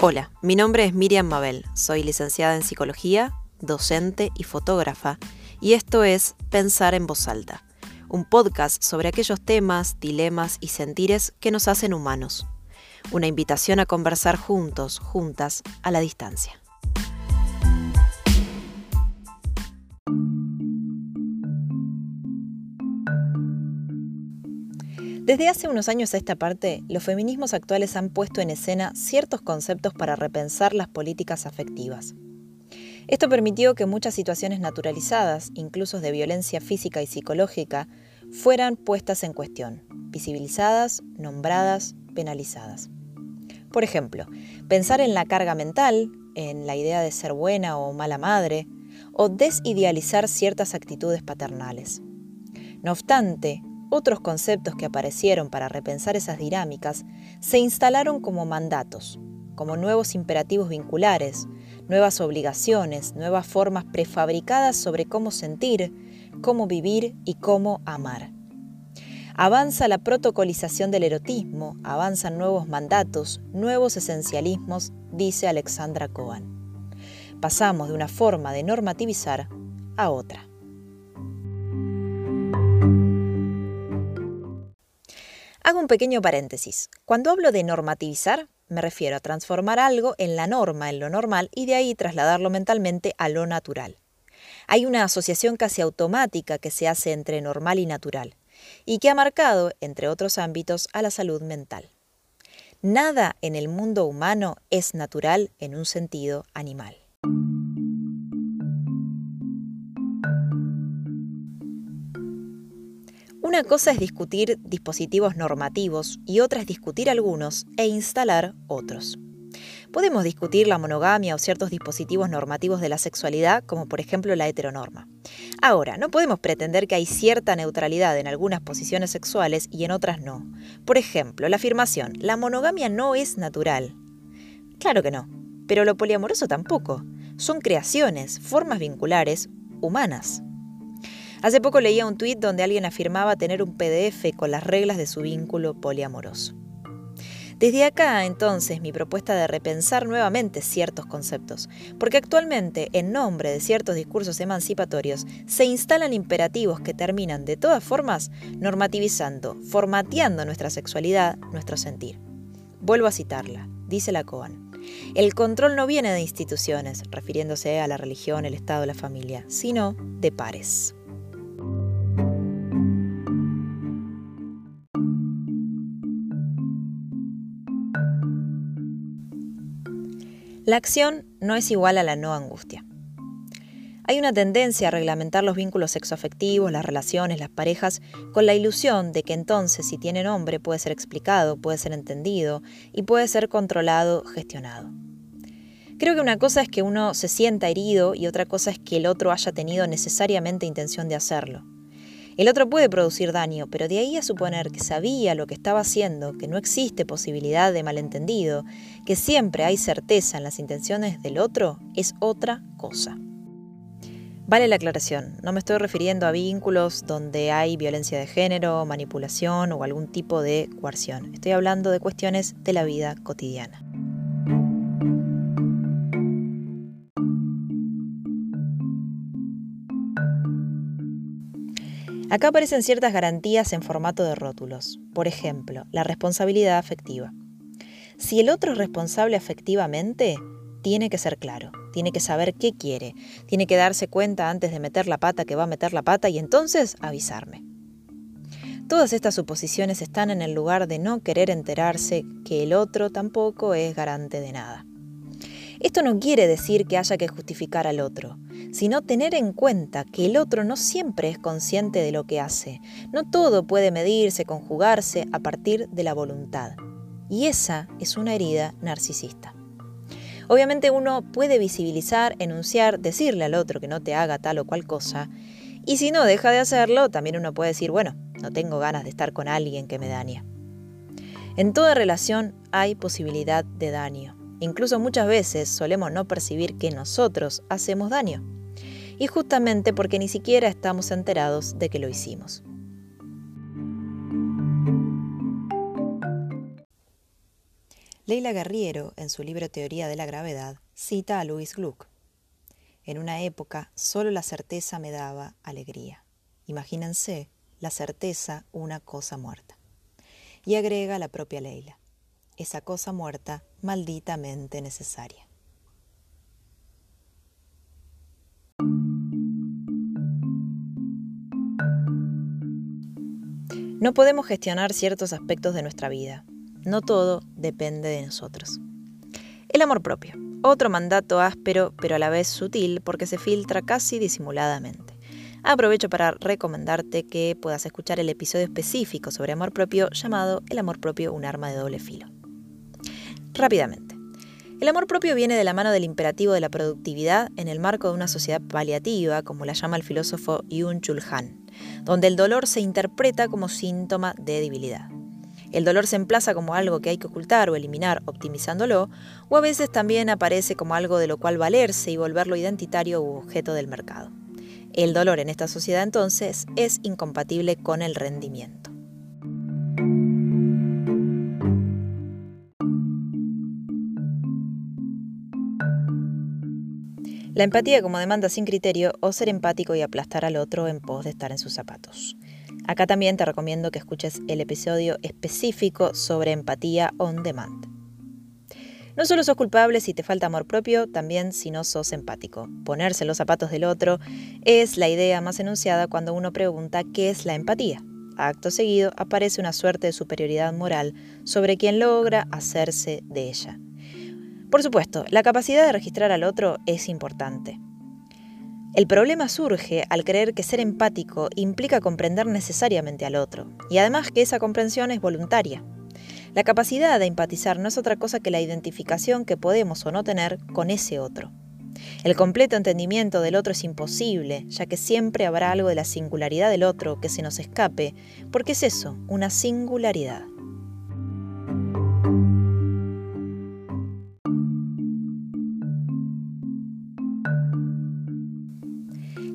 Hola, mi nombre es Miriam Mabel, soy licenciada en psicología, docente y fotógrafa, y esto es Pensar en voz alta, un podcast sobre aquellos temas, dilemas y sentires que nos hacen humanos. Una invitación a conversar juntos, juntas, a la distancia. Desde hace unos años a esta parte, los feminismos actuales han puesto en escena ciertos conceptos para repensar las políticas afectivas. Esto permitió que muchas situaciones naturalizadas, incluso de violencia física y psicológica, fueran puestas en cuestión, visibilizadas, nombradas, penalizadas. Por ejemplo, pensar en la carga mental, en la idea de ser buena o mala madre, o desidealizar ciertas actitudes paternales. No obstante, otros conceptos que aparecieron para repensar esas dinámicas se instalaron como mandatos, como nuevos imperativos vinculares, nuevas obligaciones, nuevas formas prefabricadas sobre cómo sentir, cómo vivir y cómo amar. Avanza la protocolización del erotismo, avanzan nuevos mandatos, nuevos esencialismos, dice Alexandra Cohen. Pasamos de una forma de normativizar a otra. Hago un pequeño paréntesis. Cuando hablo de normativizar, me refiero a transformar algo en la norma, en lo normal, y de ahí trasladarlo mentalmente a lo natural. Hay una asociación casi automática que se hace entre normal y natural, y que ha marcado, entre otros ámbitos, a la salud mental. Nada en el mundo humano es natural en un sentido animal. Una cosa es discutir dispositivos normativos y otra es discutir algunos e instalar otros. Podemos discutir la monogamia o ciertos dispositivos normativos de la sexualidad, como por ejemplo la heteronorma. Ahora, no podemos pretender que hay cierta neutralidad en algunas posiciones sexuales y en otras no. Por ejemplo, la afirmación, la monogamia no es natural. Claro que no, pero lo poliamoroso tampoco. Son creaciones, formas vinculares, humanas. Hace poco leía un tuit donde alguien afirmaba tener un PDF con las reglas de su vínculo poliamoroso. Desde acá, entonces, mi propuesta de repensar nuevamente ciertos conceptos, porque actualmente, en nombre de ciertos discursos emancipatorios, se instalan imperativos que terminan, de todas formas, normativizando, formateando nuestra sexualidad, nuestro sentir. Vuelvo a citarla, dice la Coan. El control no viene de instituciones, refiriéndose a la religión, el Estado, la familia, sino de pares. La acción no es igual a la no angustia. Hay una tendencia a reglamentar los vínculos sexoafectivos, las relaciones, las parejas, con la ilusión de que entonces si tiene nombre puede ser explicado, puede ser entendido y puede ser controlado, gestionado. Creo que una cosa es que uno se sienta herido y otra cosa es que el otro haya tenido necesariamente intención de hacerlo. El otro puede producir daño, pero de ahí a suponer que sabía lo que estaba haciendo, que no existe posibilidad de malentendido, que siempre hay certeza en las intenciones del otro, es otra cosa. Vale la aclaración, no me estoy refiriendo a vínculos donde hay violencia de género, manipulación o algún tipo de coerción. Estoy hablando de cuestiones de la vida cotidiana. Acá aparecen ciertas garantías en formato de rótulos. Por ejemplo, la responsabilidad afectiva. Si el otro es responsable afectivamente, tiene que ser claro, tiene que saber qué quiere, tiene que darse cuenta antes de meter la pata que va a meter la pata y entonces avisarme. Todas estas suposiciones están en el lugar de no querer enterarse que el otro tampoco es garante de nada. Esto no quiere decir que haya que justificar al otro, sino tener en cuenta que el otro no siempre es consciente de lo que hace. No todo puede medirse, conjugarse a partir de la voluntad. Y esa es una herida narcisista. Obviamente uno puede visibilizar, enunciar, decirle al otro que no te haga tal o cual cosa, y si no deja de hacerlo, también uno puede decir, bueno, no tengo ganas de estar con alguien que me dañe. En toda relación hay posibilidad de daño. Incluso muchas veces solemos no percibir que nosotros hacemos daño y justamente porque ni siquiera estamos enterados de que lo hicimos. Leila Guerriero, en su libro Teoría de la Gravedad, cita a Louis Gluck. En una época solo la certeza me daba alegría. Imagínense la certeza una cosa muerta. Y agrega la propia Leila, esa cosa muerta malditamente necesaria. No podemos gestionar ciertos aspectos de nuestra vida. No todo depende de nosotros. El amor propio. Otro mandato áspero, pero a la vez sutil, porque se filtra casi disimuladamente. Aprovecho para recomendarte que puedas escuchar el episodio específico sobre amor propio llamado El amor propio, un arma de doble filo. Rápidamente. El amor propio viene de la mano del imperativo de la productividad en el marco de una sociedad paliativa, como la llama el filósofo Yun Chul Han, donde el dolor se interpreta como síntoma de debilidad. El dolor se emplaza como algo que hay que ocultar o eliminar optimizándolo, o a veces también aparece como algo de lo cual valerse y volverlo identitario u objeto del mercado. El dolor en esta sociedad entonces es incompatible con el rendimiento. La empatía como demanda sin criterio o ser empático y aplastar al otro en pos de estar en sus zapatos. Acá también te recomiendo que escuches el episodio específico sobre empatía on demand. No solo sos culpable si te falta amor propio, también si no sos empático. Ponerse los zapatos del otro es la idea más enunciada cuando uno pregunta qué es la empatía. Acto seguido aparece una suerte de superioridad moral sobre quien logra hacerse de ella. Por supuesto, la capacidad de registrar al otro es importante. El problema surge al creer que ser empático implica comprender necesariamente al otro, y además que esa comprensión es voluntaria. La capacidad de empatizar no es otra cosa que la identificación que podemos o no tener con ese otro. El completo entendimiento del otro es imposible, ya que siempre habrá algo de la singularidad del otro que se nos escape, porque es eso, una singularidad.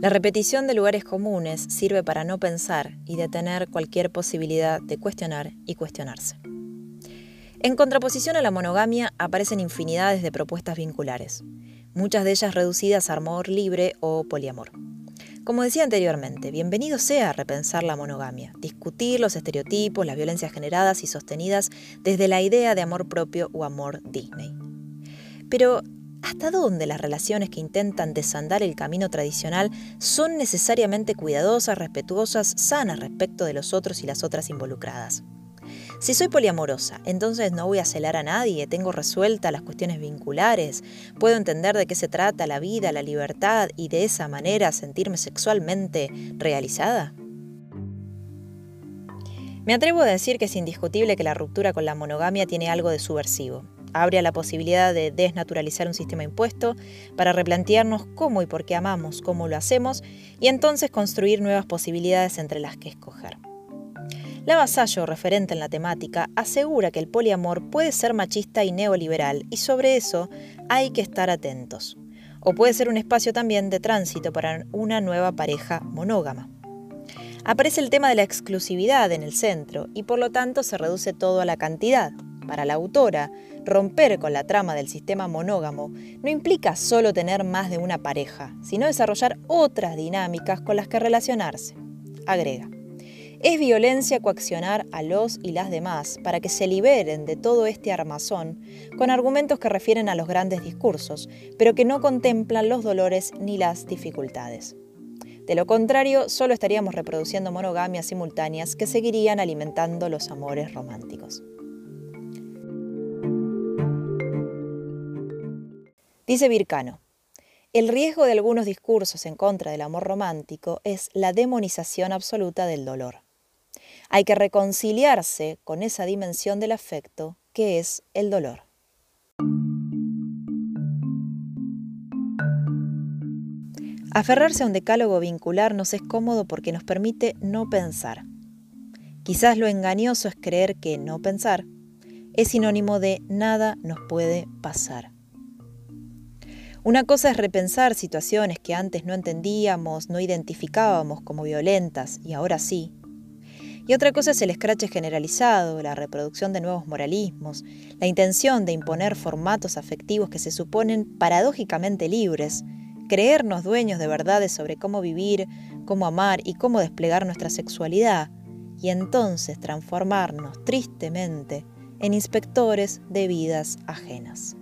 La repetición de lugares comunes sirve para no pensar y detener cualquier posibilidad de cuestionar y cuestionarse. En contraposición a la monogamia aparecen infinidades de propuestas vinculares, muchas de ellas reducidas a amor libre o poliamor. Como decía anteriormente, bienvenido sea repensar la monogamia, discutir los estereotipos, las violencias generadas y sostenidas desde la idea de amor propio o amor Disney. Pero ¿Hasta dónde las relaciones que intentan desandar el camino tradicional son necesariamente cuidadosas, respetuosas, sanas respecto de los otros y las otras involucradas? Si soy poliamorosa, entonces no voy a celar a nadie, tengo resueltas las cuestiones vinculares, puedo entender de qué se trata la vida, la libertad y de esa manera sentirme sexualmente realizada. Me atrevo a decir que es indiscutible que la ruptura con la monogamia tiene algo de subversivo abre a la posibilidad de desnaturalizar un sistema impuesto para replantearnos cómo y por qué amamos, cómo lo hacemos y entonces construir nuevas posibilidades entre las que escoger. La Vasallo, referente en la temática, asegura que el poliamor puede ser machista y neoliberal y sobre eso hay que estar atentos. O puede ser un espacio también de tránsito para una nueva pareja monógama. Aparece el tema de la exclusividad en el centro y por lo tanto se reduce todo a la cantidad. Para la autora, Romper con la trama del sistema monógamo no implica solo tener más de una pareja, sino desarrollar otras dinámicas con las que relacionarse. Agrega. Es violencia coaccionar a los y las demás para que se liberen de todo este armazón con argumentos que refieren a los grandes discursos, pero que no contemplan los dolores ni las dificultades. De lo contrario, solo estaríamos reproduciendo monogamias simultáneas que seguirían alimentando los amores románticos. Dice Vircano, el riesgo de algunos discursos en contra del amor romántico es la demonización absoluta del dolor. Hay que reconciliarse con esa dimensión del afecto que es el dolor. Aferrarse a un decálogo vincular nos es cómodo porque nos permite no pensar. Quizás lo engañoso es creer que no pensar es sinónimo de nada nos puede pasar. Una cosa es repensar situaciones que antes no entendíamos, no identificábamos como violentas y ahora sí. Y otra cosa es el escrache generalizado, la reproducción de nuevos moralismos, la intención de imponer formatos afectivos que se suponen paradójicamente libres, creernos dueños de verdades sobre cómo vivir, cómo amar y cómo desplegar nuestra sexualidad, y entonces transformarnos tristemente en inspectores de vidas ajenas.